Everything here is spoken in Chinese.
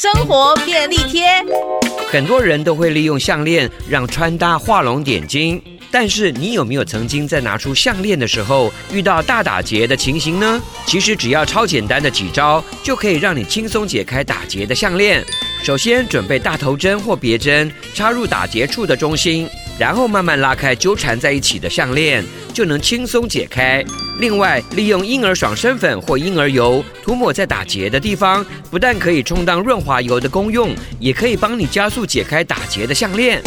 生活便利贴。很多人都会利用项链让穿搭画龙点睛，但是你有没有曾经在拿出项链的时候遇到大打结的情形呢？其实只要超简单的几招，就可以让你轻松解开打结的项链。首先准备大头针或别针，插入打结处的中心。然后慢慢拉开纠缠在一起的项链，就能轻松解开。另外，利用婴儿爽身粉或婴儿油涂抹在打结的地方，不但可以充当润滑油的功用，也可以帮你加速解开打结的项链。